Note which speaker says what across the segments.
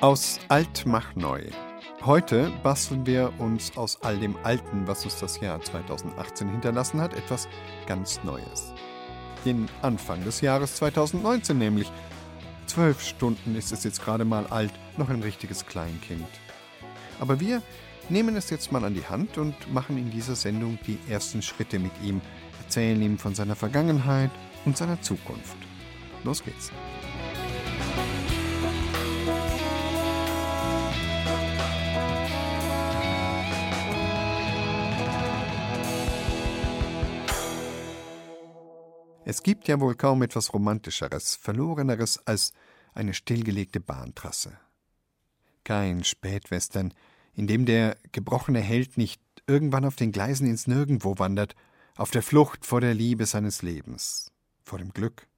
Speaker 1: Aus alt mach neu. Heute basteln wir uns aus all dem Alten, was uns das Jahr 2018 hinterlassen hat, etwas ganz Neues. Den Anfang des Jahres 2019 nämlich. Zwölf Stunden ist es jetzt gerade mal alt, noch ein richtiges Kleinkind. Aber wir nehmen es jetzt mal an die Hand und machen in dieser Sendung die ersten Schritte mit ihm, erzählen ihm von seiner Vergangenheit und seiner Zukunft. Los geht's. Es gibt ja wohl kaum etwas Romantischeres, Verloreneres als eine stillgelegte Bahntrasse. Kein Spätwestern, in dem der gebrochene Held nicht irgendwann auf den Gleisen ins Nirgendwo wandert, auf der Flucht vor der Liebe seines Lebens, vor dem Glück,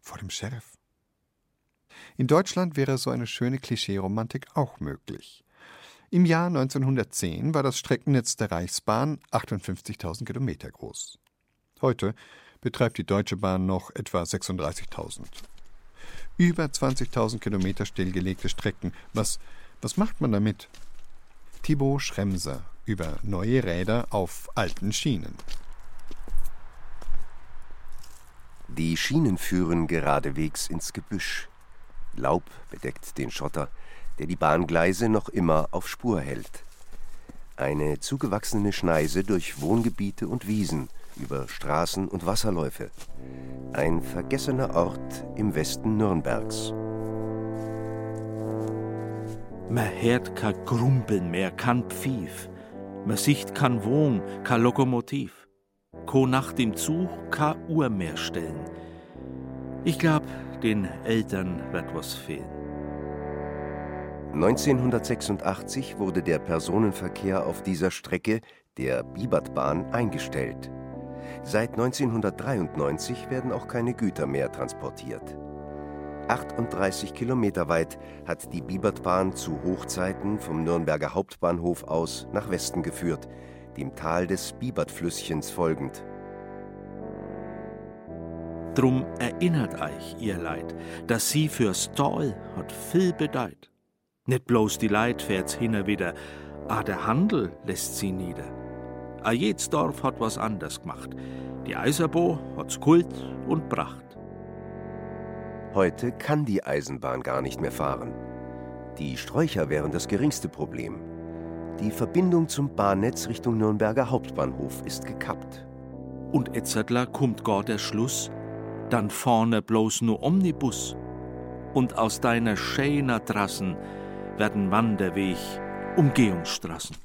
Speaker 1: vor dem Sheriff. In Deutschland wäre so eine schöne Klischeeromantik auch möglich. Im Jahr 1910 war das Streckennetz der Reichsbahn 58.000 Kilometer groß. Heute betreibt die Deutsche Bahn noch etwa 36.000. Über 20.000 Kilometer stillgelegte Strecken. Was, was macht man damit? Thibaut Schremser über neue Räder auf alten Schienen.
Speaker 2: Die Schienen führen geradewegs ins Gebüsch. Laub bedeckt den Schotter, der die Bahngleise noch immer auf Spur hält. Eine zugewachsene Schneise durch Wohngebiete und Wiesen – über Straßen und Wasserläufe. Ein vergessener Ort im Westen Nürnbergs.
Speaker 3: Man hört kein Grumpeln mehr, kein Pfiff. Man sieht kein Wohn, kein Lokomotiv. Ko nach dem Zug kein Uhr mehr stellen. Ich glaub, den Eltern wird was fehlen.
Speaker 2: 1986 wurde der Personenverkehr auf dieser Strecke, der Bibertbahn, eingestellt. Seit 1993 werden auch keine Güter mehr transportiert. 38 Kilometer weit hat die Bibertbahn zu Hochzeiten vom Nürnberger Hauptbahnhof aus nach Westen geführt, dem Tal des Bibertflüsschens folgend.
Speaker 3: Drum erinnert euch, ihr Leid, dass sie für Stall hat viel bedeutet. Nicht bloß die Leid fährt's hinner wieder, a der Handel lässt sie nieder. A jedes Dorf hat was anders gemacht. Die Eiserbo hat's Kult und Pracht.
Speaker 2: Heute kann die Eisenbahn gar nicht mehr fahren. Die Sträucher wären das geringste Problem. Die Verbindung zum Bahnnetz Richtung Nürnberger Hauptbahnhof ist gekappt.
Speaker 3: Und Etzettler kommt gar der Schluss, dann vorne bloß nur Omnibus. Und aus deiner schöner Trassen werden Wanderweg Umgehungsstraßen.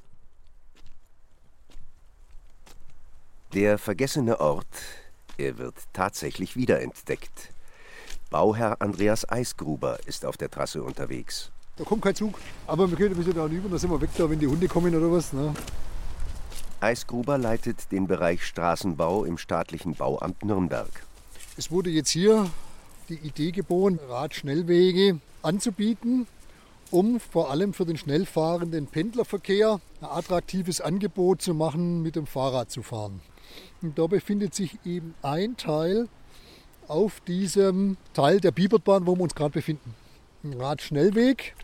Speaker 2: Der vergessene Ort, er wird tatsächlich wiederentdeckt. Bauherr Andreas Eisgruber ist auf der Trasse unterwegs.
Speaker 4: Da kommt kein Zug, aber wir können ein bisschen da rüber, dann sind wir weg da, wenn die Hunde kommen oder was. Ne?
Speaker 2: Eisgruber leitet den Bereich Straßenbau im staatlichen Bauamt Nürnberg.
Speaker 4: Es wurde jetzt hier die Idee geboren, Radschnellwege anzubieten, um vor allem für den schnellfahrenden Pendlerverkehr ein attraktives Angebot zu machen, mit dem Fahrrad zu fahren. Und da befindet sich eben ein Teil auf diesem Teil der Bibertbahn, wo wir uns gerade befinden. Ein Radschnellweg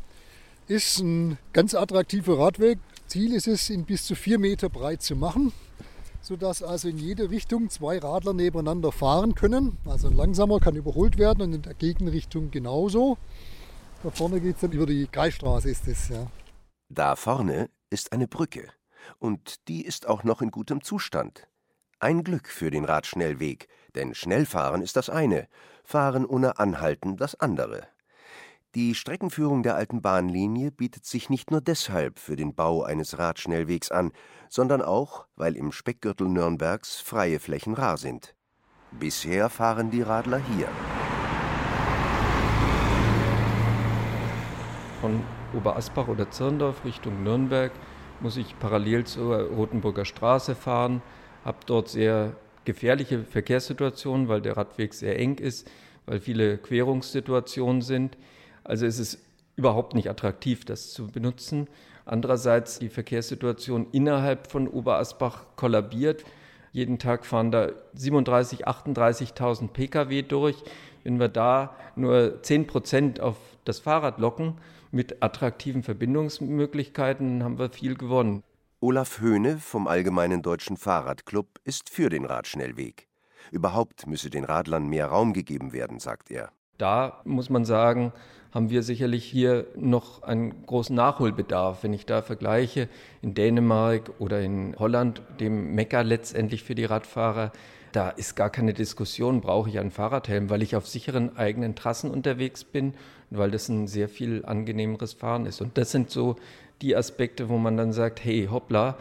Speaker 4: ist ein ganz attraktiver Radweg. Ziel ist es, ihn bis zu vier Meter breit zu machen, sodass also in jede Richtung zwei Radler nebeneinander fahren können. Also ein langsamer kann überholt werden und in der Gegenrichtung genauso. Da vorne geht es dann über die Kreisstraße ist es, ja.
Speaker 2: Da vorne ist eine Brücke und die ist auch noch in gutem Zustand. Ein Glück für den Radschnellweg, denn Schnellfahren ist das eine, Fahren ohne Anhalten das andere. Die Streckenführung der alten Bahnlinie bietet sich nicht nur deshalb für den Bau eines Radschnellwegs an, sondern auch, weil im Speckgürtel Nürnbergs freie Flächen rar sind. Bisher fahren die Radler hier.
Speaker 5: Von Oberasbach oder Zirndorf Richtung Nürnberg muss ich parallel zur Rotenburger Straße fahren habe dort sehr gefährliche Verkehrssituationen, weil der Radweg sehr eng ist, weil viele Querungssituationen sind. Also es ist überhaupt nicht attraktiv, das zu benutzen. Andererseits die Verkehrssituation innerhalb von Oberasbach kollabiert. Jeden Tag fahren da 37.000, 38.000 Pkw durch. Wenn wir da nur 10 Prozent auf das Fahrrad locken mit attraktiven Verbindungsmöglichkeiten, haben wir viel gewonnen.
Speaker 2: Olaf Höhne vom Allgemeinen Deutschen Fahrradclub ist für den Radschnellweg. Überhaupt müsse den Radlern mehr Raum gegeben werden, sagt er.
Speaker 5: Da muss man sagen, haben wir sicherlich hier noch einen großen Nachholbedarf. Wenn ich da vergleiche in Dänemark oder in Holland, dem Mekka letztendlich für die Radfahrer, da ist gar keine Diskussion, brauche ich einen Fahrradhelm, weil ich auf sicheren eigenen Trassen unterwegs bin und weil das ein sehr viel angenehmeres Fahren ist. Und das sind so die Aspekte, wo man dann sagt, hey, hoppla,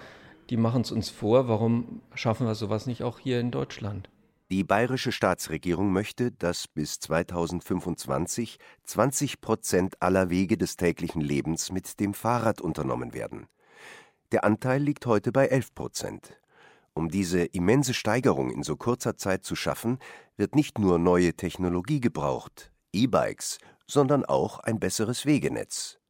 Speaker 5: die machen es uns vor, warum schaffen wir sowas nicht auch hier in Deutschland?
Speaker 2: Die bayerische Staatsregierung möchte, dass bis 2025 20 Prozent aller Wege des täglichen Lebens mit dem Fahrrad unternommen werden. Der Anteil liegt heute bei 11 Prozent. Um diese immense Steigerung in so kurzer Zeit zu schaffen, wird nicht nur neue Technologie gebraucht, E-Bikes, sondern auch ein besseres Wegenetz.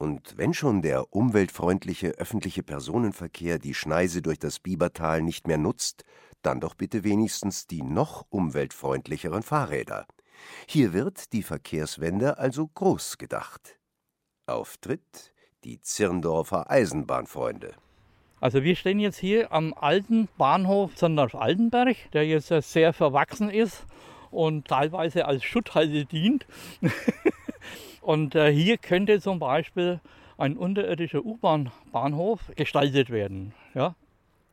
Speaker 2: Und wenn schon der umweltfreundliche öffentliche Personenverkehr die Schneise durch das Biebertal nicht mehr nutzt, dann doch bitte wenigstens die noch umweltfreundlicheren Fahrräder. Hier wird die Verkehrswende also groß gedacht. Auftritt die Zirndorfer Eisenbahnfreunde.
Speaker 6: Also wir stehen jetzt hier am alten Bahnhof Sondorf-Altenberg, der jetzt sehr verwachsen ist und teilweise als Schutthalde dient. Und äh, hier könnte zum Beispiel ein unterirdischer U-Bahn-Bahnhof gestaltet werden. Ja?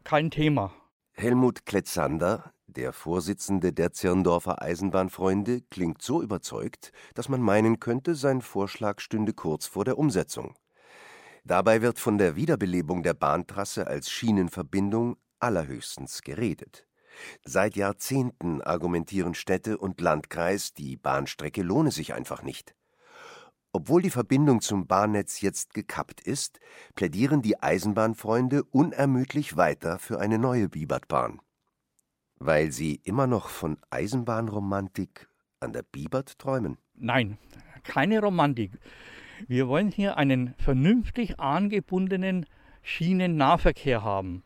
Speaker 6: Kein Thema.
Speaker 2: Helmut Kletzander, der Vorsitzende der Zirndorfer Eisenbahnfreunde, klingt so überzeugt, dass man meinen könnte, sein Vorschlag stünde kurz vor der Umsetzung. Dabei wird von der Wiederbelebung der Bahntrasse als Schienenverbindung allerhöchstens geredet. Seit Jahrzehnten argumentieren Städte und Landkreis, die Bahnstrecke lohne sich einfach nicht. Obwohl die Verbindung zum Bahnnetz jetzt gekappt ist, plädieren die Eisenbahnfreunde unermüdlich weiter für eine neue Bibertbahn. Weil sie immer noch von Eisenbahnromantik an der Bibert träumen?
Speaker 6: Nein, keine Romantik. Wir wollen hier einen vernünftig angebundenen Schienennahverkehr haben.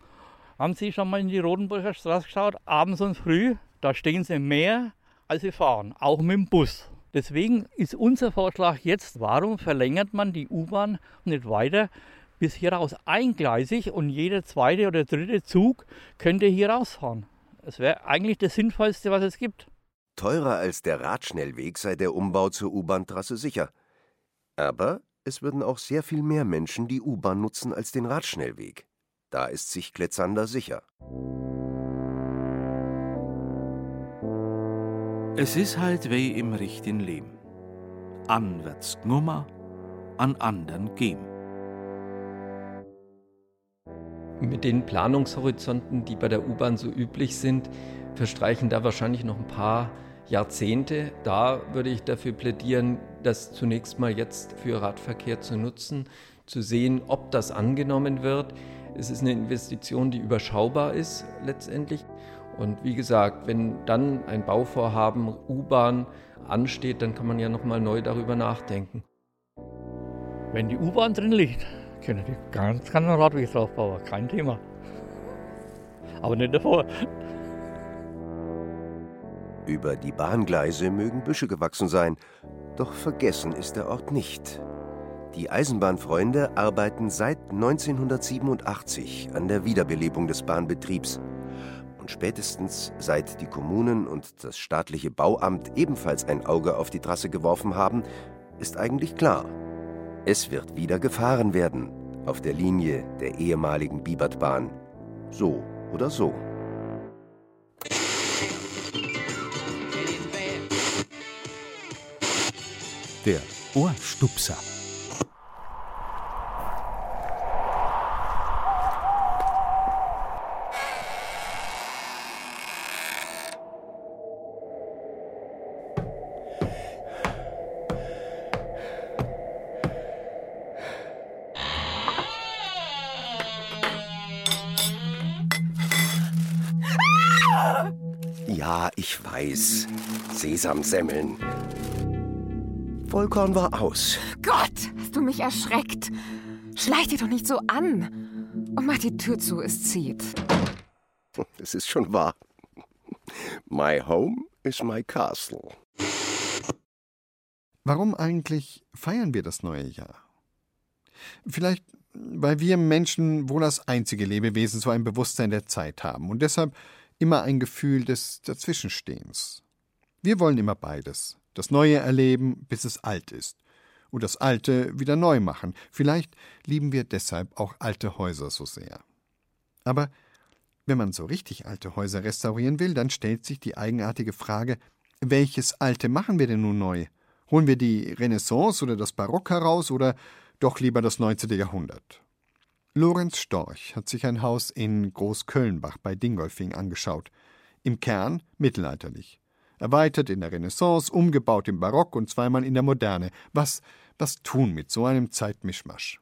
Speaker 6: Haben Sie schon mal in die Rodenburger Straße geschaut? Abends und früh, da stehen Sie mehr, als Sie fahren, auch mit dem Bus. Deswegen ist unser Vorschlag jetzt, warum verlängert man die U-Bahn nicht weiter bis hier raus eingleisig und jeder zweite oder dritte Zug könnte hier rausfahren. Das wäre eigentlich das Sinnvollste, was es gibt.
Speaker 2: Teurer als der Radschnellweg sei der Umbau zur U-Bahn-Trasse sicher. Aber es würden auch sehr viel mehr Menschen die U-Bahn nutzen als den Radschnellweg. Da ist sich Kletzander sicher.
Speaker 3: Es ist halt wie im richtigen Leben. An wird's gnummer, an anderen gehen.
Speaker 5: Mit den Planungshorizonten, die bei der U-Bahn so üblich sind, verstreichen da wahrscheinlich noch ein paar Jahrzehnte. Da würde ich dafür plädieren, das zunächst mal jetzt für Radverkehr zu nutzen, zu sehen, ob das angenommen wird. Es ist eine Investition, die überschaubar ist letztendlich und wie gesagt, wenn dann ein Bauvorhaben U-Bahn ansteht, dann kann man ja nochmal neu darüber nachdenken.
Speaker 6: Wenn die U-Bahn drin liegt, können die ganz ganz Radweg drauf bauen, kein Thema. Aber nicht davor.
Speaker 2: Über die Bahngleise mögen Büsche gewachsen sein, doch vergessen ist der Ort nicht. Die Eisenbahnfreunde arbeiten seit 1987 an der Wiederbelebung des Bahnbetriebs spätestens seit die Kommunen und das staatliche Bauamt ebenfalls ein Auge auf die Trasse geworfen haben, ist eigentlich klar. Es wird wieder gefahren werden auf der Linie der ehemaligen Bibertbahn. So oder so.
Speaker 7: Der Ohrstupser.
Speaker 2: Sesamsemmeln. Vollkorn war aus.
Speaker 8: Gott, hast du mich erschreckt. Schleich dich doch nicht so an. Und mach die Tür zu, es zieht.
Speaker 2: Es ist schon wahr. My home is my castle.
Speaker 1: Warum eigentlich feiern wir das neue Jahr? Vielleicht, weil wir Menschen wohl als einzige Lebewesen so ein Bewusstsein der Zeit haben und deshalb immer ein Gefühl des Dazwischenstehens. Wir wollen immer beides. Das Neue erleben, bis es alt ist. Und das Alte wieder neu machen. Vielleicht lieben wir deshalb auch alte Häuser so sehr. Aber wenn man so richtig alte Häuser restaurieren will, dann stellt sich die eigenartige Frage, welches Alte machen wir denn nun neu? Holen wir die Renaissance oder das Barock heraus oder doch lieber das 19. Jahrhundert? Lorenz Storch hat sich ein Haus in Großkölnbach bei Dingolfing angeschaut. Im Kern mittelalterlich. Erweitert in der Renaissance, umgebaut im Barock und zweimal in der Moderne. Was, was tun mit so einem Zeitmischmasch?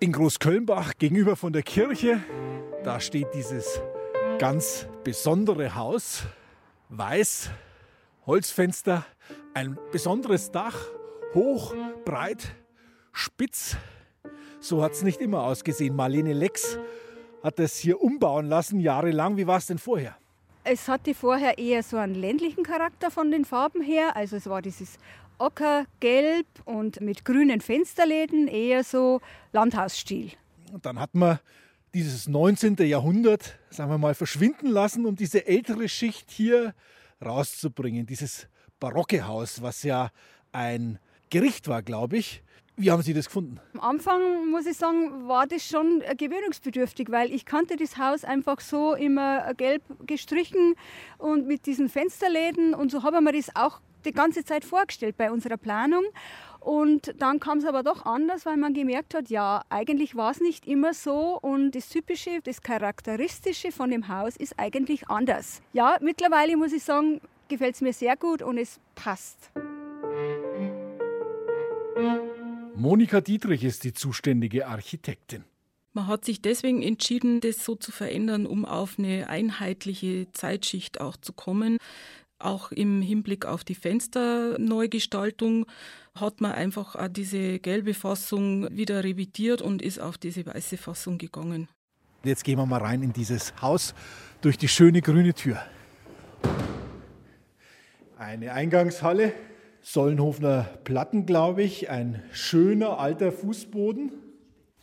Speaker 9: In Großkölnbach gegenüber von der Kirche, da steht dieses ganz besondere Haus weiß, Holzfenster, ein besonderes Dach, hoch, breit, spitz. So hat es nicht immer ausgesehen. Marlene Lex hat das hier umbauen lassen, jahrelang. Wie war es denn vorher?
Speaker 10: Es hatte vorher eher so einen ländlichen Charakter von den Farben her. Also es war dieses Ockergelb und mit grünen Fensterläden, eher so Landhausstil.
Speaker 9: Und dann hat man dieses 19. Jahrhundert, sagen wir mal, verschwinden lassen, um diese ältere Schicht hier rauszubringen. Dieses barocke Haus, was ja ein Gericht war, glaube ich. Wie haben Sie das gefunden?
Speaker 10: Am Anfang, muss ich sagen, war das schon gewöhnungsbedürftig, weil ich kannte das Haus einfach so immer gelb gestrichen und mit diesen Fensterläden und so habe ich mir das auch die ganze Zeit vorgestellt bei unserer Planung. Und dann kam es aber doch anders, weil man gemerkt hat, ja, eigentlich war es nicht immer so und das Typische, das Charakteristische von dem Haus ist eigentlich anders. Ja, mittlerweile muss ich sagen, gefällt es mir sehr gut und es passt.
Speaker 9: Monika Dietrich ist die zuständige Architektin.
Speaker 11: Man hat sich deswegen entschieden, das so zu verändern, um auf eine einheitliche Zeitschicht auch zu kommen. Auch im Hinblick auf die Fensterneugestaltung hat man einfach auch diese gelbe Fassung wieder revidiert und ist auf diese weiße Fassung gegangen.
Speaker 9: Jetzt gehen wir mal rein in dieses Haus durch die schöne grüne Tür. Eine Eingangshalle, Sollenhofener Platten, glaube ich, ein schöner alter Fußboden.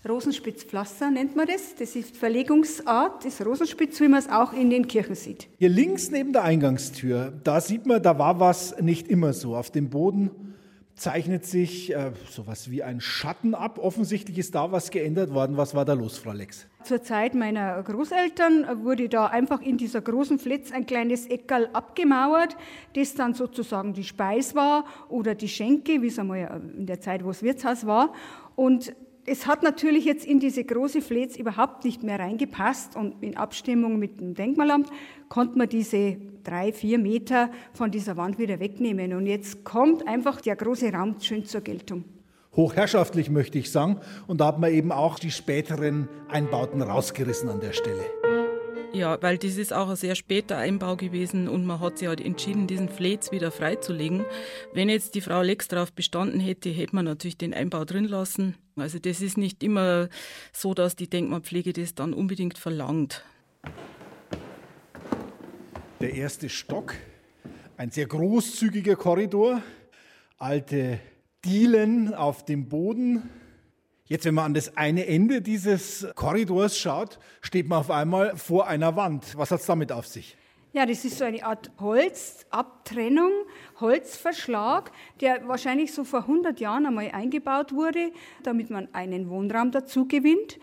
Speaker 10: Rosenspitzpflaster nennt man das. Das ist Verlegungsart des Rosenspitz, wie man es auch in den Kirchen sieht.
Speaker 9: Hier links neben der Eingangstür, da sieht man, da war was nicht immer so. Auf dem Boden zeichnet sich äh, sowas wie ein Schatten ab. Offensichtlich ist da was geändert worden. Was war da los, Frau Lex?
Speaker 10: Zur Zeit meiner Großeltern wurde da einfach in dieser großen Flitz ein kleines Eckerl abgemauert, das dann sozusagen die Speis war oder die Schenke, wie es einmal in der Zeit, wo es Wirtshaus war. Und es hat natürlich jetzt in diese große Fletz überhaupt nicht mehr reingepasst und in Abstimmung mit dem Denkmalamt konnte man diese drei, vier Meter von dieser Wand wieder wegnehmen. Und jetzt kommt einfach der große Raum schön zur Geltung.
Speaker 9: Hochherrschaftlich möchte ich sagen. Und da hat man eben auch die späteren Einbauten rausgerissen an der Stelle.
Speaker 11: Ja, weil das ist auch ein sehr später Einbau gewesen und man hat sich halt entschieden, diesen Fletz wieder freizulegen. Wenn jetzt die Frau Lex darauf bestanden hätte, hätte man natürlich den Einbau drin lassen. Also das ist nicht immer so, dass die Denkmalpflege das dann unbedingt verlangt.
Speaker 9: Der erste Stock, ein sehr großzügiger Korridor, alte Dielen auf dem Boden, Jetzt, wenn man an das eine Ende dieses Korridors schaut, steht man auf einmal vor einer Wand. Was hat es damit auf sich?
Speaker 10: Ja, das ist so eine Art Holzabtrennung, Holzverschlag, der wahrscheinlich so vor 100 Jahren einmal eingebaut wurde, damit man einen Wohnraum dazu gewinnt.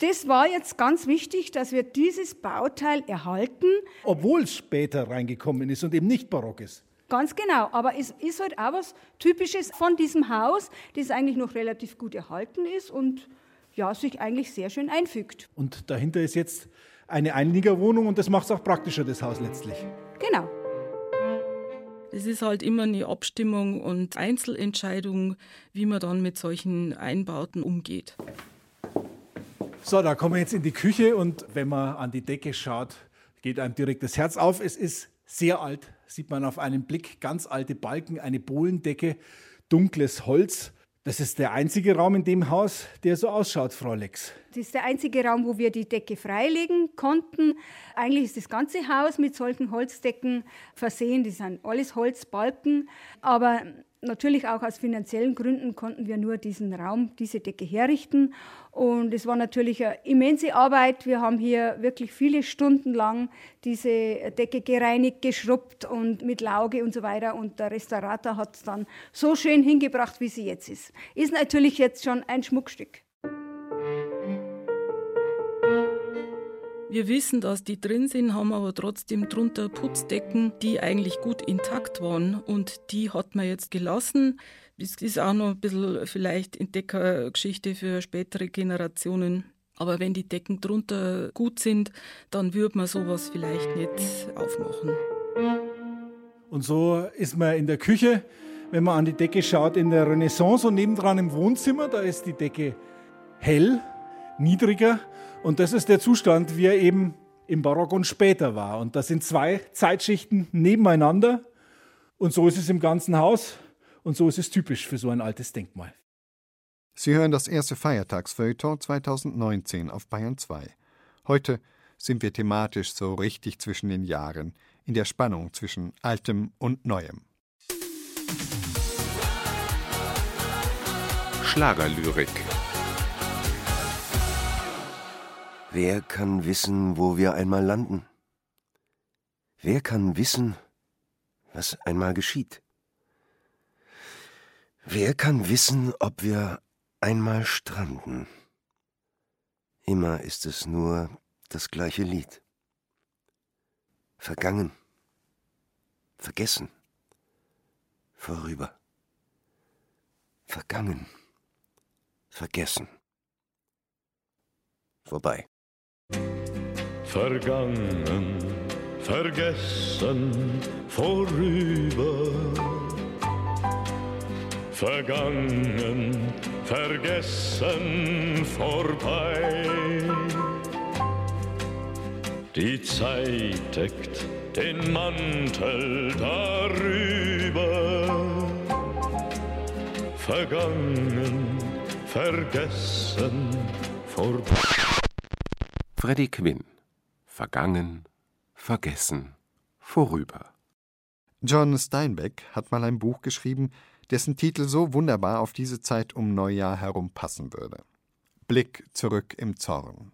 Speaker 10: Das war jetzt ganz wichtig, dass wir dieses Bauteil erhalten.
Speaker 9: Obwohl es später reingekommen ist und eben nicht barock ist.
Speaker 10: Ganz genau, aber es ist halt auch was Typisches von diesem Haus, das eigentlich noch relativ gut erhalten ist und ja, sich eigentlich sehr schön einfügt.
Speaker 9: Und dahinter ist jetzt eine Einliegerwohnung und das macht es auch praktischer, das Haus letztlich.
Speaker 10: Genau.
Speaker 11: Es ist halt immer eine Abstimmung und Einzelentscheidung, wie man dann mit solchen Einbauten umgeht.
Speaker 9: So, da kommen wir jetzt in die Küche und wenn man an die Decke schaut, geht einem direkt das Herz auf. Es ist sehr alt, sieht man auf einen Blick, ganz alte Balken, eine Bohlendecke, dunkles Holz. Das ist der einzige Raum in dem Haus, der so ausschaut, Frau Lex.
Speaker 10: Das ist der einzige Raum, wo wir die Decke freilegen konnten. Eigentlich ist das ganze Haus mit solchen Holzdecken versehen. Das sind alles Holzbalken. Aber natürlich auch aus finanziellen Gründen konnten wir nur diesen Raum, diese Decke herrichten. Und es war natürlich eine immense Arbeit. Wir haben hier wirklich viele Stunden lang diese Decke gereinigt, geschrubbt und mit Lauge und so weiter. Und der Restaurator hat es dann so schön hingebracht, wie sie jetzt ist. Ist natürlich jetzt schon ein Schmuckstück.
Speaker 11: Wir wissen, dass die drin sind, haben aber trotzdem drunter Putzdecken, die eigentlich gut intakt waren und die hat man jetzt gelassen. Das ist auch noch ein bisschen vielleicht Entdeckergeschichte für spätere Generationen. Aber wenn die Decken drunter gut sind, dann würde man sowas vielleicht nicht aufmachen.
Speaker 9: Und so ist man in der Küche, wenn man an die Decke schaut, in der Renaissance und nebendran im Wohnzimmer, da ist die Decke hell, niedriger und das ist der Zustand, wie er eben im Barock und später war. Und das sind zwei Zeitschichten nebeneinander. Und so ist es im ganzen Haus. Und so ist es typisch für so ein altes Denkmal.
Speaker 1: Sie hören das erste Feiertagsfeuilleton 2019 auf Bayern 2. Heute sind wir thematisch so richtig zwischen den Jahren, in der Spannung zwischen Altem und Neuem.
Speaker 2: Schlagerlyrik Wer kann wissen, wo wir einmal landen? Wer kann wissen, was einmal geschieht? Wer kann wissen, ob wir einmal stranden? Immer ist es nur das gleiche Lied. Vergangen, vergessen, vorüber. Vergangen, vergessen, vorbei.
Speaker 12: Vergangen, vergessen, vorüber. Vergangen, vergessen, vorbei. Die Zeit deckt den Mantel darüber. Vergangen, vergessen, vorbei.
Speaker 2: Freddy Quinn Vergangen, vergessen, vorüber.
Speaker 1: John Steinbeck hat mal ein Buch geschrieben, dessen Titel so wunderbar auf diese Zeit um Neujahr herum passen würde. Blick zurück im Zorn.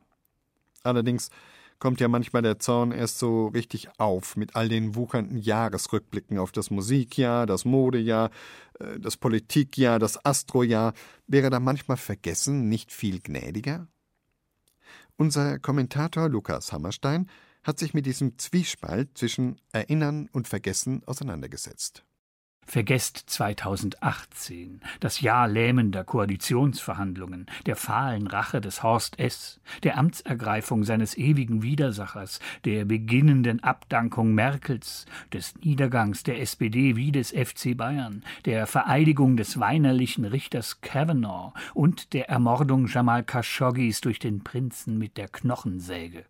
Speaker 1: Allerdings kommt ja manchmal der Zorn erst so richtig auf mit all den wuchernden Jahresrückblicken auf das Musikjahr, das Modejahr, äh, das Politikjahr, das Astrojahr. Wäre da manchmal vergessen nicht viel gnädiger? Unser Kommentator Lukas Hammerstein hat sich mit diesem Zwiespalt zwischen Erinnern und Vergessen auseinandergesetzt.
Speaker 13: Vergesst 2018, das Jahr lähmender Koalitionsverhandlungen, der fahlen Rache des Horst S., der Amtsergreifung seines ewigen Widersachers, der beginnenden Abdankung Merkels, des Niedergangs der SPD wie des FC Bayern, der Vereidigung des weinerlichen Richters Kavanaugh und der Ermordung Jamal Khashoggis durch den Prinzen mit der Knochensäge.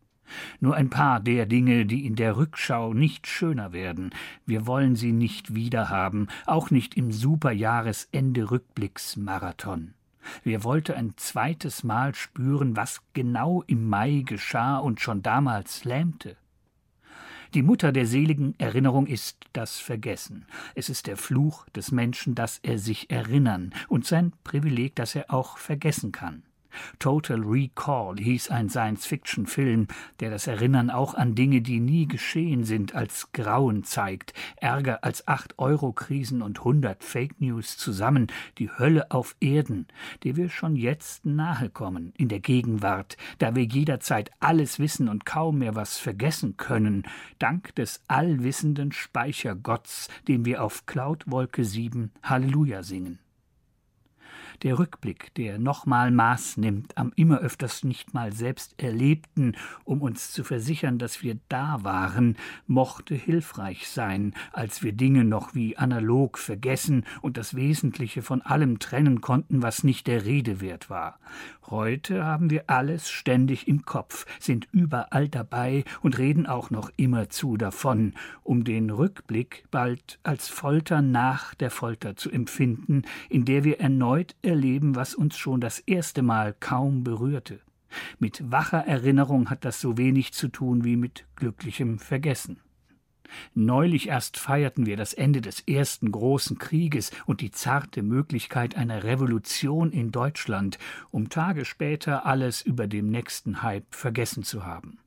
Speaker 13: Nur ein paar der Dinge, die in der Rückschau nicht schöner werden. Wir wollen sie nicht wiederhaben, auch nicht im Superjahresende Rückblicksmarathon. Wer wollte ein zweites Mal spüren, was genau im Mai geschah und schon damals lähmte? Die Mutter der seligen Erinnerung ist das Vergessen. Es ist der Fluch des Menschen, dass er sich erinnern und sein Privileg, dass er auch vergessen kann. Total Recall hieß ein Science-Fiction-Film, der das Erinnern auch an Dinge, die nie geschehen sind, als Grauen zeigt. Ärger als 8-Euro-Krisen und 100 Fake News zusammen, die Hölle auf Erden, der wir schon jetzt nahe kommen, in der Gegenwart, da wir jederzeit alles wissen und kaum mehr was vergessen können, dank des allwissenden Speichergotts, dem wir auf Cloud Wolke 7 Halleluja singen. Der Rückblick, der nochmal Maß nimmt am immer öfters nicht mal selbst Erlebten, um uns zu versichern, dass wir da waren, mochte hilfreich sein, als wir Dinge noch wie analog vergessen und das Wesentliche von allem trennen konnten, was nicht der Rede wert war. Heute haben wir alles ständig im Kopf, sind überall dabei und reden auch noch immerzu davon, um den Rückblick bald als Folter nach der Folter zu empfinden, in der wir erneut erleben, was uns schon das erste Mal kaum berührte. Mit wacher Erinnerung hat das so wenig zu tun wie mit glücklichem Vergessen. Neulich erst feierten wir das Ende des ersten großen Krieges und die zarte Möglichkeit einer Revolution in Deutschland, um Tage später alles über dem nächsten Hype vergessen zu haben.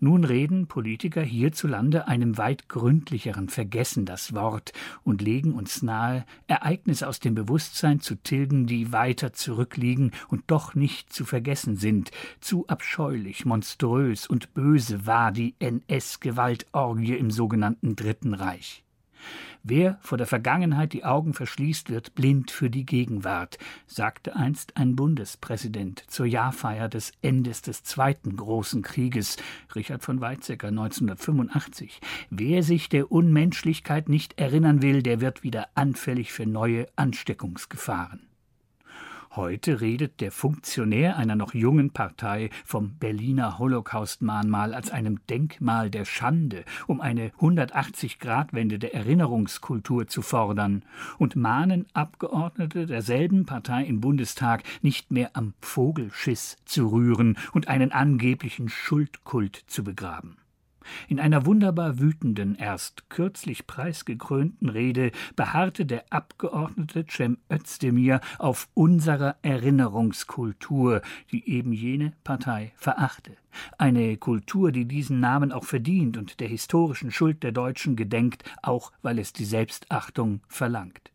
Speaker 13: Nun reden Politiker hierzulande einem weit gründlicheren Vergessen das Wort und legen uns nahe, Ereignisse aus dem Bewusstsein zu tilgen, die weiter zurückliegen und doch nicht zu vergessen sind. Zu abscheulich, monströs und böse war die NS-Gewaltorgie im sogenannten Dritten Reich. Wer vor der Vergangenheit die Augen verschließt, wird blind für die Gegenwart, sagte einst ein Bundespräsident zur Jahrfeier des Endes des Zweiten Großen Krieges, Richard von Weizsäcker 1985. Wer sich der Unmenschlichkeit nicht erinnern will, der wird wieder anfällig für neue Ansteckungsgefahren. Heute redet der Funktionär einer noch jungen Partei vom Berliner Holocaust-Mahnmal als einem Denkmal der Schande, um eine 180-Grad-Wende der Erinnerungskultur zu fordern, und mahnen Abgeordnete derselben Partei im Bundestag nicht mehr am Vogelschiss zu rühren und einen angeblichen Schuldkult zu begraben. In einer wunderbar wütenden, erst kürzlich preisgekrönten Rede beharrte der Abgeordnete Cem Özdemir auf unserer Erinnerungskultur, die eben jene Partei verachte. Eine Kultur, die diesen Namen auch verdient und der historischen Schuld der Deutschen gedenkt, auch weil es die Selbstachtung verlangt.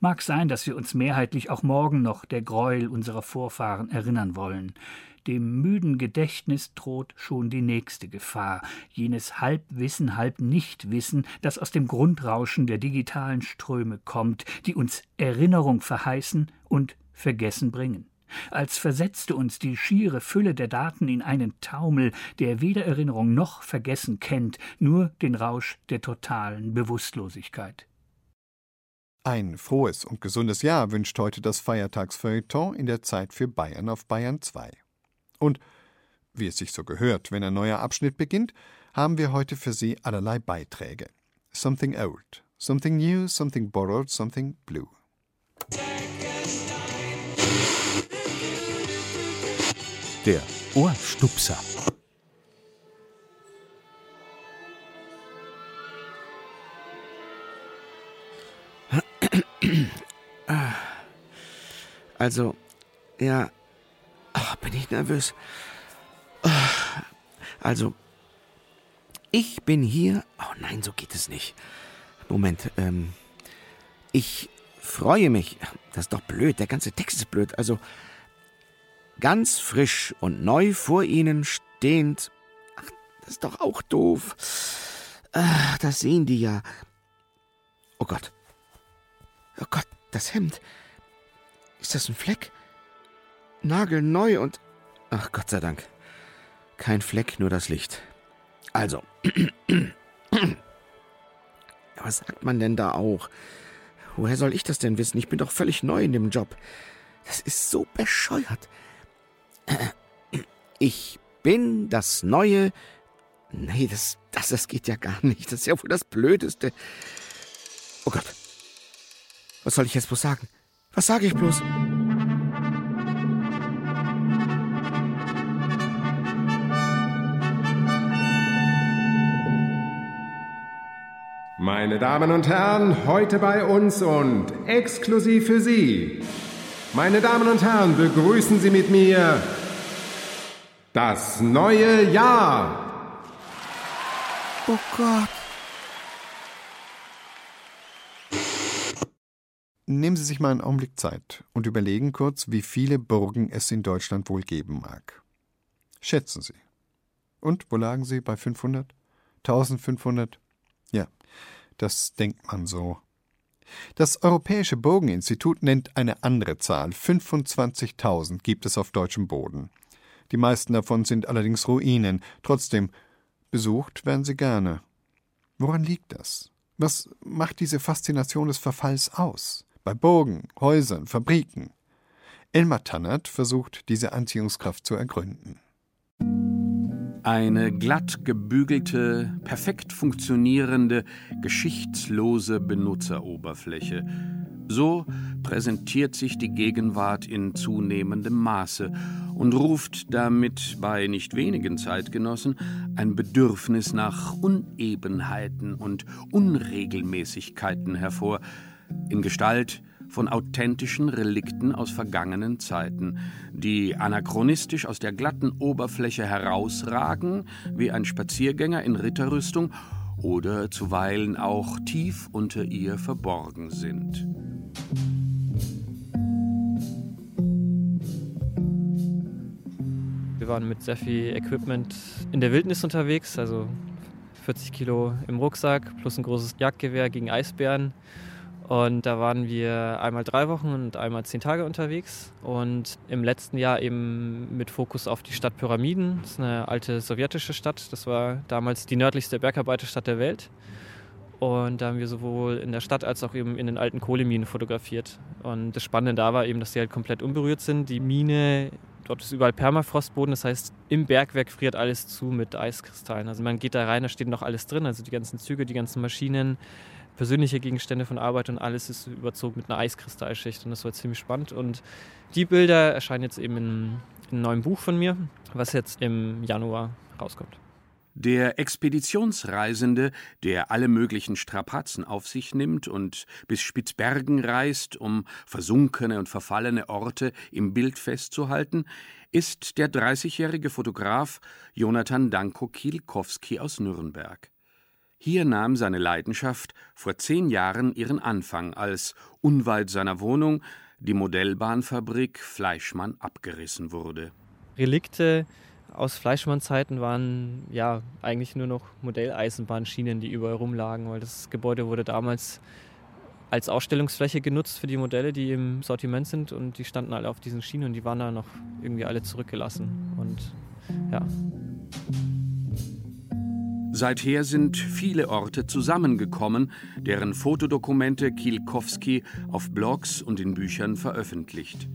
Speaker 13: Mag sein, dass wir uns mehrheitlich auch morgen noch der Gräuel unserer Vorfahren erinnern wollen dem müden Gedächtnis droht schon die nächste Gefahr, jenes Halbwissen, halb Nichtwissen, das aus dem Grundrauschen der digitalen Ströme kommt, die uns Erinnerung verheißen und Vergessen bringen als versetzte uns die schiere Fülle der Daten in einen Taumel, der weder Erinnerung noch Vergessen kennt, nur den Rausch der totalen Bewusstlosigkeit.
Speaker 1: Ein frohes und gesundes Jahr wünscht heute das Feiertagsfeuilleton in der Zeit für Bayern auf Bayern 2. Und, wie es sich so gehört, wenn ein neuer Abschnitt beginnt, haben wir heute für Sie allerlei Beiträge. Something old, something new, something borrowed, something blue.
Speaker 7: Der Ohrstupser.
Speaker 14: Also, ja, Ach, bin ich nervös. Also, ich bin hier. Oh nein, so geht es nicht. Moment, ähm. Ich freue mich. Das ist doch blöd, der ganze Text ist blöd. Also, ganz frisch und neu vor Ihnen stehend. Ach, das ist doch auch doof. Ach, das sehen die ja. Oh Gott. Oh Gott, das Hemd. Ist das ein Fleck? Nagelneu und. Ach Gott sei Dank. Kein Fleck, nur das Licht. Also. Was sagt man denn da auch? Woher soll ich das denn wissen? Ich bin doch völlig neu in dem Job. Das ist so bescheuert. Ich bin das neue. Nee, das, das, das geht ja gar nicht. Das ist ja wohl das Blödeste. Oh Gott. Was soll ich jetzt bloß sagen? Was sage ich bloß?
Speaker 15: Meine Damen und Herren, heute bei uns und exklusiv für Sie. Meine Damen und Herren, begrüßen Sie mit mir das neue Jahr.
Speaker 14: Oh Gott.
Speaker 1: Nehmen Sie sich mal einen Augenblick Zeit und überlegen kurz, wie viele Burgen es in Deutschland wohl geben mag. Schätzen Sie. Und wo lagen Sie bei 500? 1500? Ja, das denkt man so. Das Europäische Burgeninstitut nennt eine andere Zahl. 25.000 gibt es auf deutschem Boden. Die meisten davon sind allerdings Ruinen. Trotzdem, besucht werden sie gerne. Woran liegt das? Was macht diese Faszination des Verfalls aus? Bei Burgen, Häusern, Fabriken. Elmar Tannert versucht, diese Anziehungskraft zu ergründen.
Speaker 16: Eine glatt gebügelte, perfekt funktionierende, geschichtslose Benutzeroberfläche. So präsentiert sich die Gegenwart in zunehmendem Maße und ruft damit bei nicht wenigen Zeitgenossen ein Bedürfnis nach Unebenheiten und Unregelmäßigkeiten hervor, in Gestalt von authentischen Relikten aus vergangenen Zeiten, die anachronistisch aus der glatten Oberfläche herausragen, wie ein Spaziergänger in Ritterrüstung, oder zuweilen auch tief unter ihr verborgen sind.
Speaker 17: Wir waren mit sehr viel Equipment in der Wildnis unterwegs, also 40 Kilo im Rucksack plus ein großes Jagdgewehr gegen Eisbären und da waren wir einmal drei Wochen und einmal zehn Tage unterwegs. Und im letzten Jahr eben mit Fokus auf die Stadt Pyramiden. Das ist eine alte sowjetische Stadt. Das war damals die nördlichste Bergarbeiterstadt der Welt. Und da haben wir sowohl in der Stadt als auch eben in den alten Kohleminen fotografiert. Und das Spannende da war eben, dass die halt komplett unberührt sind. Die Mine, dort ist überall Permafrostboden. Das heißt, im Bergwerk friert alles zu mit Eiskristallen. Also man geht da rein, da steht noch alles drin. Also die ganzen Züge, die ganzen Maschinen, persönliche Gegenstände von Arbeit und alles ist überzogen mit einer Eiskristallschicht und das war ziemlich spannend. Und die Bilder erscheinen jetzt eben in, in einem neuen Buch von mir, was jetzt im Januar rauskommt.
Speaker 16: Der Expeditionsreisende, der alle möglichen Strapazen auf sich nimmt und bis Spitzbergen reist, um versunkene und verfallene Orte im Bild festzuhalten, ist der 30-jährige Fotograf Jonathan Danko Kielkowski aus Nürnberg. Hier nahm seine Leidenschaft vor zehn Jahren ihren Anfang, als unweit seiner Wohnung die Modellbahnfabrik Fleischmann abgerissen wurde.
Speaker 17: Relikte aus Fleischmann-Zeiten waren ja eigentlich nur noch Modelleisenbahnschienen, die überall rumlagen, weil das Gebäude wurde damals als Ausstellungsfläche genutzt für die Modelle, die im Sortiment sind und die standen alle auf diesen Schienen und die waren da noch irgendwie alle zurückgelassen. Und ja.
Speaker 16: Seither sind viele Orte zusammengekommen, deren Fotodokumente Kielkowski auf Blogs und in Büchern veröffentlicht.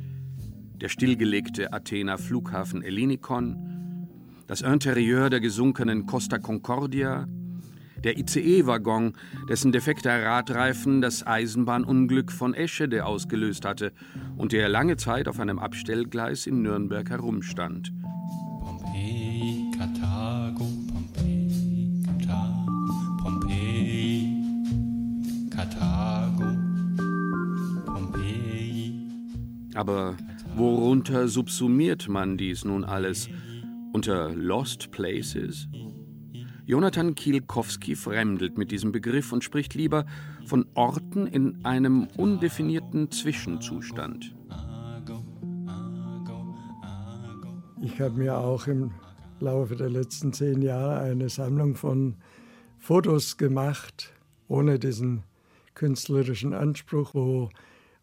Speaker 16: Der stillgelegte Athener Flughafen Ellinikon, das Interieur der gesunkenen Costa Concordia, der ICE-Waggon, dessen defekter Radreifen das Eisenbahnunglück von Eschede ausgelöst hatte und der lange Zeit auf einem Abstellgleis in Nürnberg herumstand. Pompeii, Karthago, Aber worunter subsumiert man dies nun alles? Unter Lost Places? Jonathan Kielkowski fremdelt mit diesem Begriff und spricht lieber von Orten in einem undefinierten Zwischenzustand.
Speaker 18: Ich habe mir auch im Laufe der letzten zehn Jahre eine Sammlung von Fotos gemacht, ohne diesen künstlerischen Anspruch, wo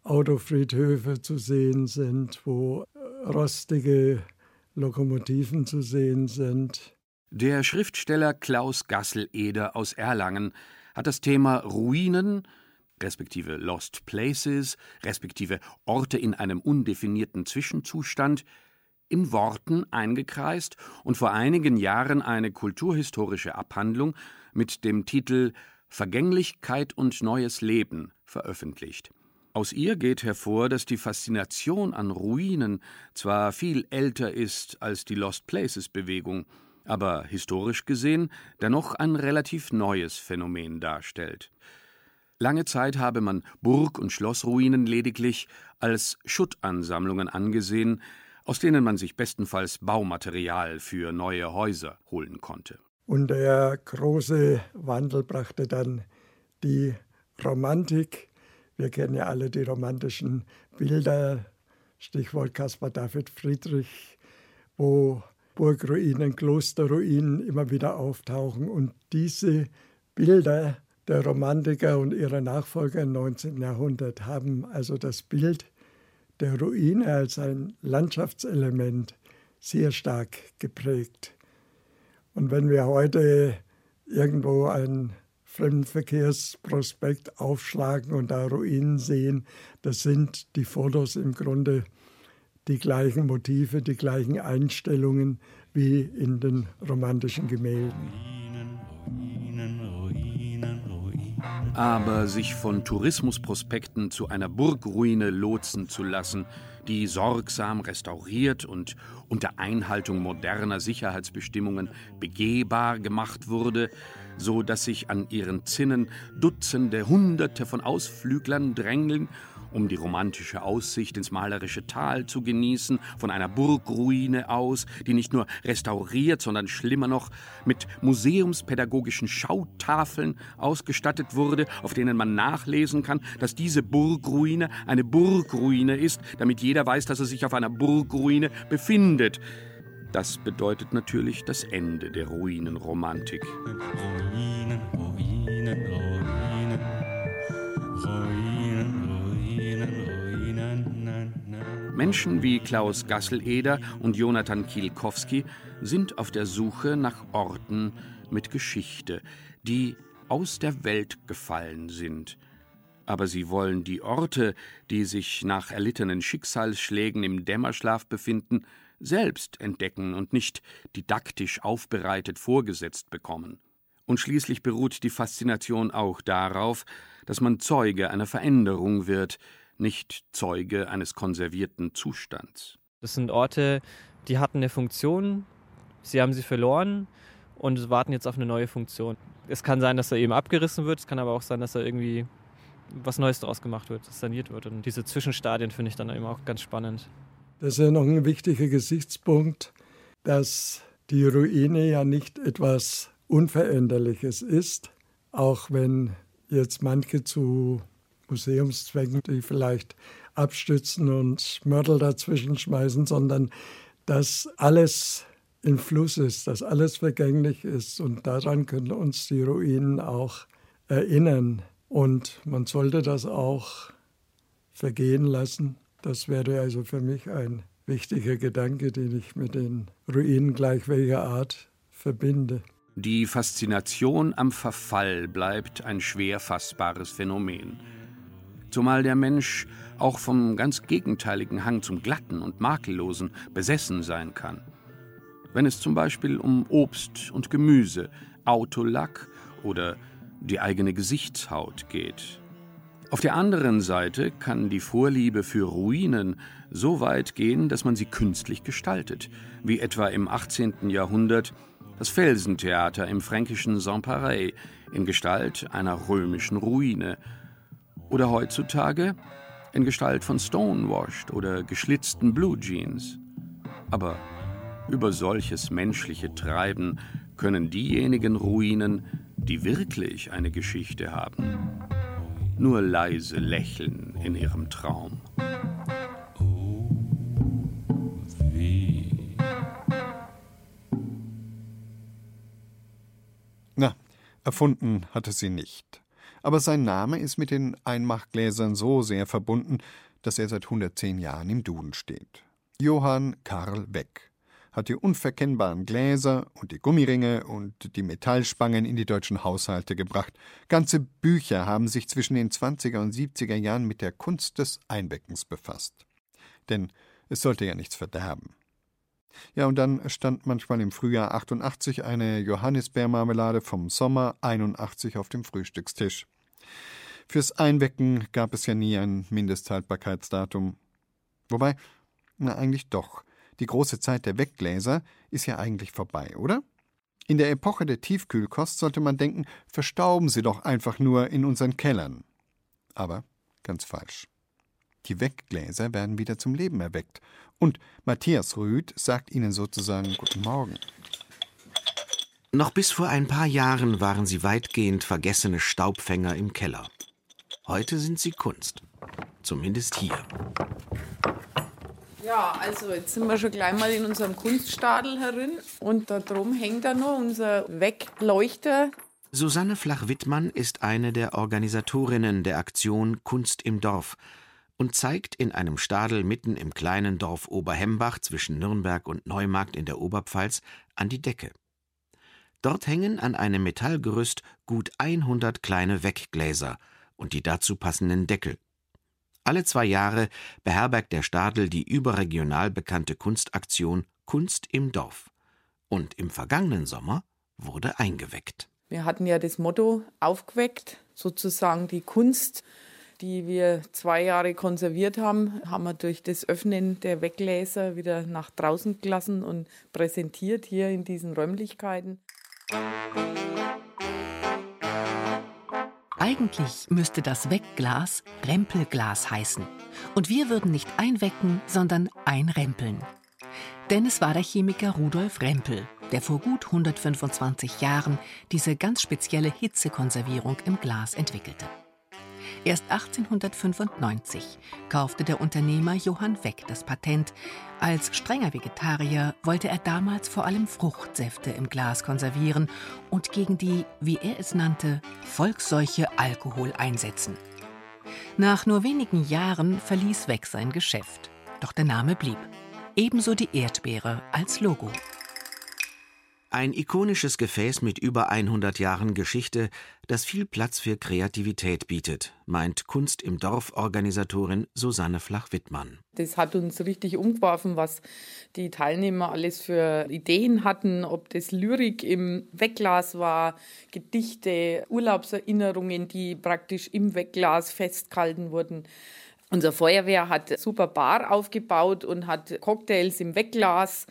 Speaker 18: Autofriedhöfe zu sehen sind, wo rostige Lokomotiven zu sehen sind.
Speaker 16: Der Schriftsteller Klaus Gasseleder aus Erlangen hat das Thema Ruinen, respektive Lost Places, respektive Orte in einem undefinierten Zwischenzustand, in Worten eingekreist und vor einigen Jahren eine kulturhistorische Abhandlung mit dem Titel Vergänglichkeit und neues Leben veröffentlicht. Aus ihr geht hervor, dass die Faszination an Ruinen zwar viel älter ist als die Lost Places Bewegung, aber historisch gesehen dennoch ein relativ neues Phänomen darstellt. Lange Zeit habe man Burg- und Schlossruinen lediglich als Schuttansammlungen angesehen, aus denen man sich bestenfalls Baumaterial für neue Häuser holen konnte.
Speaker 18: Und der große Wandel brachte dann die Romantik wir kennen ja alle die romantischen Bilder, Stichwort Caspar David Friedrich, wo Burgruinen, Klosterruinen immer wieder auftauchen. Und diese Bilder der Romantiker und ihrer Nachfolger im 19. Jahrhundert haben also das Bild der Ruine als ein Landschaftselement sehr stark geprägt. Und wenn wir heute irgendwo einen Fremdenverkehrsprospekt aufschlagen und da Ruinen sehen, das sind die Fotos im Grunde die gleichen Motive, die gleichen Einstellungen wie in den romantischen Gemälden.
Speaker 16: Aber sich von Tourismusprospekten zu einer Burgruine lotsen zu lassen, die sorgsam restauriert und unter Einhaltung moderner Sicherheitsbestimmungen begehbar gemacht wurde, so dass sich an ihren Zinnen Dutzende, Hunderte von Ausflüglern drängeln um die romantische Aussicht ins malerische Tal zu genießen, von einer Burgruine aus, die nicht nur restauriert, sondern schlimmer noch mit museumspädagogischen Schautafeln ausgestattet wurde, auf denen man nachlesen kann, dass diese Burgruine eine Burgruine ist, damit jeder weiß, dass er sich auf einer Burgruine befindet. Das bedeutet natürlich das Ende der Ruinenromantik. Ruinen, Ruinen, Menschen wie Klaus Gasseleder und Jonathan Kielkowski sind auf der Suche nach Orten mit Geschichte, die aus der Welt gefallen sind. Aber sie wollen die Orte, die sich nach erlittenen Schicksalsschlägen im Dämmerschlaf befinden, selbst entdecken und nicht didaktisch aufbereitet vorgesetzt bekommen. Und schließlich beruht die Faszination auch darauf, dass man Zeuge einer Veränderung wird, nicht Zeuge eines konservierten Zustands.
Speaker 17: Das sind Orte, die hatten eine Funktion, sie haben sie verloren und warten jetzt auf eine neue Funktion. Es kann sein, dass er eben abgerissen wird, es kann aber auch sein, dass er irgendwie was Neues daraus gemacht wird, saniert wird. Und diese Zwischenstadien finde ich dann eben auch ganz spannend.
Speaker 18: Das ist ja noch ein wichtiger Gesichtspunkt, dass die Ruine ja nicht etwas Unveränderliches ist, auch wenn jetzt manche zu Museumszwecken, die vielleicht abstützen und Mörtel dazwischen schmeißen, sondern dass alles in Fluss ist, dass alles vergänglich ist. Und daran können uns die Ruinen auch erinnern. Und man sollte das auch vergehen lassen. Das wäre also für mich ein wichtiger Gedanke, den ich mit den Ruinen gleich welcher Art verbinde.
Speaker 16: Die Faszination am Verfall bleibt ein schwer fassbares Phänomen zumal der Mensch auch vom ganz gegenteiligen Hang zum Glatten und Makellosen besessen sein kann. Wenn es zum Beispiel um Obst und Gemüse, Autolack oder die eigene Gesichtshaut geht. Auf der anderen Seite kann die Vorliebe für Ruinen so weit gehen, dass man sie künstlich gestaltet, wie etwa im 18. Jahrhundert das Felsentheater im fränkischen Saint-Pareil in Gestalt einer römischen Ruine – oder heutzutage in Gestalt von Stonewashed oder geschlitzten Blue Jeans. Aber über solches menschliche Treiben können diejenigen Ruinen, die wirklich eine Geschichte haben, nur leise lächeln in ihrem Traum.
Speaker 1: Na, erfunden hatte sie nicht aber sein Name ist mit den Einmachgläsern so sehr verbunden, dass er seit 110 Jahren im Duden steht. Johann Karl Weck hat die unverkennbaren Gläser und die Gummiringe und die Metallspangen in die deutschen Haushalte gebracht. Ganze Bücher haben sich zwischen den 20er und 70er Jahren mit der Kunst des Einbeckens befasst. Denn es sollte ja nichts verderben. Ja, und dann stand manchmal im Frühjahr 88 eine Johannisbeermarmelade vom Sommer 81 auf dem Frühstückstisch. Fürs Einwecken gab es ja nie ein Mindesthaltbarkeitsdatum. Wobei, na eigentlich doch. Die große Zeit der Weggläser ist ja eigentlich vorbei, oder? In der Epoche der Tiefkühlkost sollte man denken, verstauben sie doch einfach nur in unseren Kellern. Aber ganz falsch. Die Weggläser werden wieder zum Leben erweckt. Und Matthias Rüth sagt ihnen sozusagen Guten Morgen.
Speaker 14: Noch bis vor ein paar Jahren waren sie weitgehend vergessene Staubfänger im Keller. Heute sind sie Kunst. Zumindest hier.
Speaker 19: Ja, also jetzt sind wir schon gleich mal in unserem Kunststadel herin und da drum hängt da noch unser Wegleuchter.
Speaker 14: Susanne Flach-Wittmann ist eine der Organisatorinnen der Aktion Kunst im Dorf und zeigt in einem Stadel mitten im kleinen Dorf Oberhembach zwischen Nürnberg und Neumarkt in der Oberpfalz an die Decke. Dort hängen an einem Metallgerüst gut 100 kleine Weggläser und die dazu passenden Deckel. Alle zwei Jahre beherbergt der Stadel die überregional bekannte Kunstaktion Kunst im Dorf. Und im vergangenen Sommer wurde eingeweckt.
Speaker 19: Wir hatten ja das Motto aufgeweckt, sozusagen die Kunst, die wir zwei Jahre konserviert haben, haben wir durch das Öffnen der Weggläser wieder nach draußen gelassen und präsentiert hier in diesen Räumlichkeiten.
Speaker 20: Eigentlich müsste das Wegglas Rempelglas heißen. Und wir würden nicht einwecken, sondern einrempeln. Denn es war der Chemiker Rudolf Rempel, der vor gut 125 Jahren diese ganz spezielle Hitzekonservierung im Glas entwickelte. Erst 1895 kaufte der Unternehmer Johann Weck das Patent. Als strenger Vegetarier wollte er damals vor allem Fruchtsäfte im Glas konservieren und gegen die, wie er es nannte, Volksseuche Alkohol einsetzen. Nach nur wenigen Jahren verließ Weck sein Geschäft. Doch der Name blieb. Ebenso die Erdbeere als Logo.
Speaker 14: Ein ikonisches Gefäß mit über 100 Jahren Geschichte, das viel Platz für Kreativität bietet, meint Kunst im Dorf Organisatorin Susanne Flach-Wittmann.
Speaker 19: Das hat uns richtig umgeworfen, was die Teilnehmer alles für Ideen hatten, ob das Lyrik im Wegglas war, Gedichte, Urlaubserinnerungen, die praktisch im Wegglas festgehalten wurden. Unser Feuerwehr hat super Bar aufgebaut und hat Cocktails im Wegglas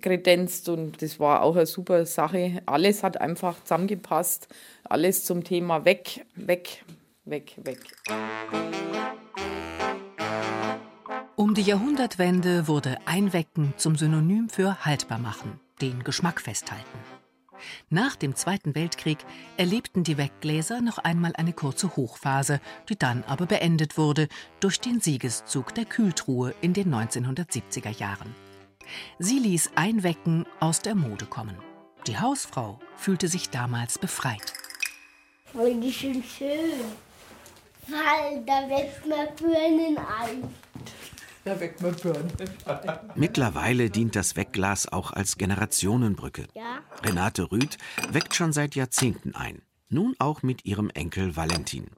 Speaker 19: kredenzt und das war auch eine super Sache. Alles hat einfach zusammengepasst. Alles zum Thema weg, weg, weg, weg.
Speaker 20: Um die Jahrhundertwende wurde Einwecken zum Synonym für haltbar machen, den Geschmack festhalten. Nach dem Zweiten Weltkrieg erlebten die Weggläser noch einmal eine kurze Hochphase, die dann aber beendet wurde durch den Siegeszug der Kühltruhe in den 1970er Jahren. Sie ließ Einwecken aus der Mode kommen. Die Hausfrau fühlte sich damals befreit.
Speaker 21: Voll schön schön. Weil da weckt man Birnen ein.
Speaker 19: Da weckt man Birnen.
Speaker 14: Mittlerweile dient das Wegglas auch als Generationenbrücke.
Speaker 21: Ja?
Speaker 14: Renate Rüth weckt schon seit Jahrzehnten ein. Nun auch mit ihrem Enkel Valentin.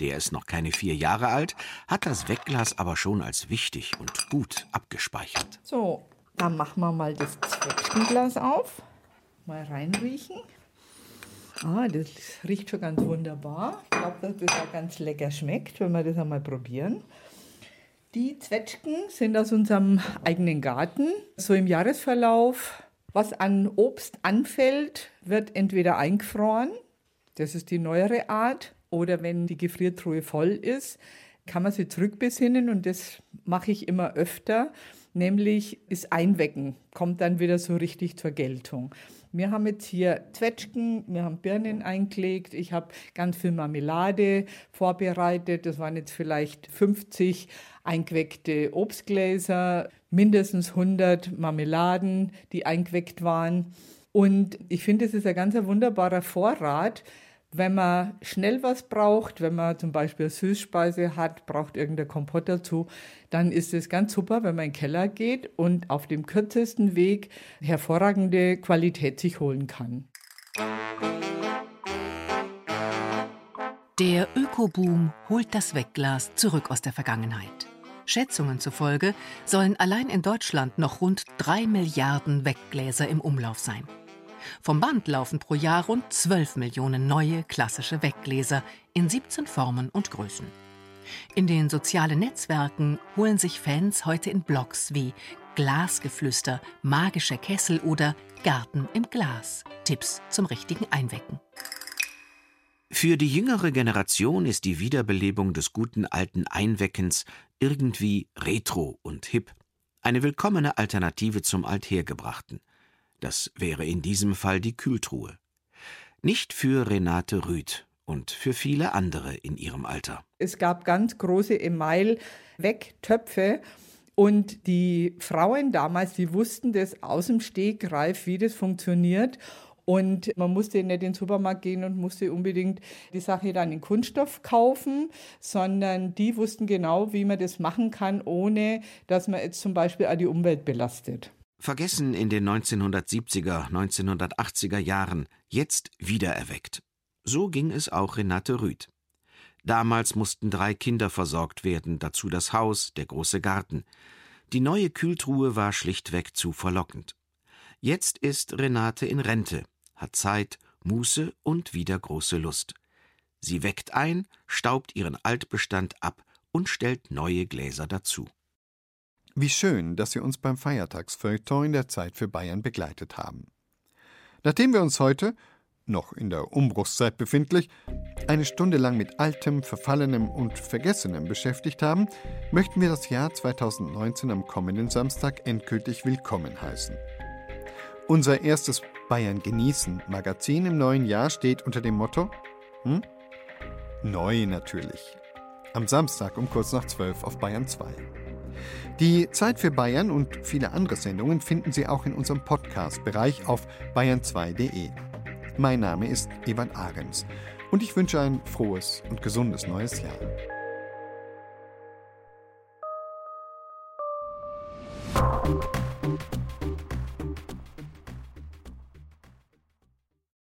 Speaker 14: Der ist noch keine vier Jahre alt, hat das Wegglas aber schon als wichtig und gut abgespeichert.
Speaker 22: So, dann machen wir mal das Zwetschgenglas auf. Mal reinriechen. Ah, das riecht schon ganz wunderbar. Ich glaube, dass das auch ganz lecker schmeckt, wenn wir das einmal probieren. Die Zwetschgen sind aus unserem eigenen Garten. So im Jahresverlauf, was an Obst anfällt, wird entweder eingefroren, das ist die neuere Art, oder wenn die Gefriertruhe voll ist, kann man sie zurückbesinnen und das mache ich immer öfter nämlich ist Einwecken, kommt dann wieder so richtig zur Geltung. Wir haben jetzt hier Zwetschgen, wir haben Birnen eingelegt, ich habe ganz viel Marmelade vorbereitet. Das waren jetzt vielleicht 50 eingeweckte Obstgläser, mindestens 100 Marmeladen, die eingeweckt waren. Und ich finde, es ist ein ganz wunderbarer Vorrat, wenn man schnell was braucht, wenn man zum Beispiel Süßspeise hat, braucht irgendein Kompott dazu, dann ist es ganz super, wenn man in den Keller geht und auf dem kürzesten Weg hervorragende Qualität sich holen kann.
Speaker 20: Der Ökoboom holt das Wegglas zurück aus der Vergangenheit. Schätzungen zufolge sollen allein in Deutschland noch rund drei Milliarden Weggläser im Umlauf sein. Vom Band laufen pro Jahr rund 12 Millionen neue klassische Weggläser in 17 Formen und Größen. In den sozialen Netzwerken holen sich Fans heute in Blogs wie Glasgeflüster, magische Kessel oder Garten im Glas Tipps zum richtigen Einwecken.
Speaker 14: Für die jüngere Generation ist die Wiederbelebung des guten alten Einweckens irgendwie retro und hip. Eine willkommene Alternative zum Althergebrachten. Das wäre in diesem Fall die Kühltruhe. Nicht für Renate Rüth und für viele andere in ihrem Alter.
Speaker 22: Es gab ganz große Email-Wegtöpfe und die Frauen damals, die wussten das aus dem Stegreif, wie das funktioniert Und man musste nicht in den Supermarkt gehen und musste unbedingt die Sache dann in Kunststoff kaufen, sondern die wussten genau, wie man das machen kann, ohne dass man jetzt zum Beispiel auch die Umwelt belastet.
Speaker 14: Vergessen in den 1970er, 1980er Jahren, jetzt wiedererweckt. So ging es auch Renate Rüth. Damals mussten drei Kinder versorgt werden, dazu das Haus, der große Garten. Die neue Kühltruhe war schlichtweg zu verlockend. Jetzt ist Renate in Rente, hat Zeit, Muße und wieder große Lust. Sie weckt ein, staubt ihren Altbestand ab und stellt neue Gläser dazu.
Speaker 1: Wie schön, dass Sie uns beim Feiertagsfeuilleton in der Zeit für Bayern begleitet haben. Nachdem wir uns heute, noch in der Umbruchszeit befindlich, eine Stunde lang mit Altem, Verfallenem und Vergessenem beschäftigt haben, möchten wir das Jahr 2019 am kommenden Samstag endgültig willkommen heißen. Unser erstes Bayern genießen Magazin im neuen Jahr steht unter dem Motto hm? Neu natürlich. Am Samstag um kurz nach zwölf auf Bayern 2. Die Zeit für Bayern und viele andere Sendungen finden Sie auch in unserem Podcast-Bereich auf bayern2.de. Mein Name ist Evan Ahrens und ich wünsche ein frohes und gesundes neues Jahr.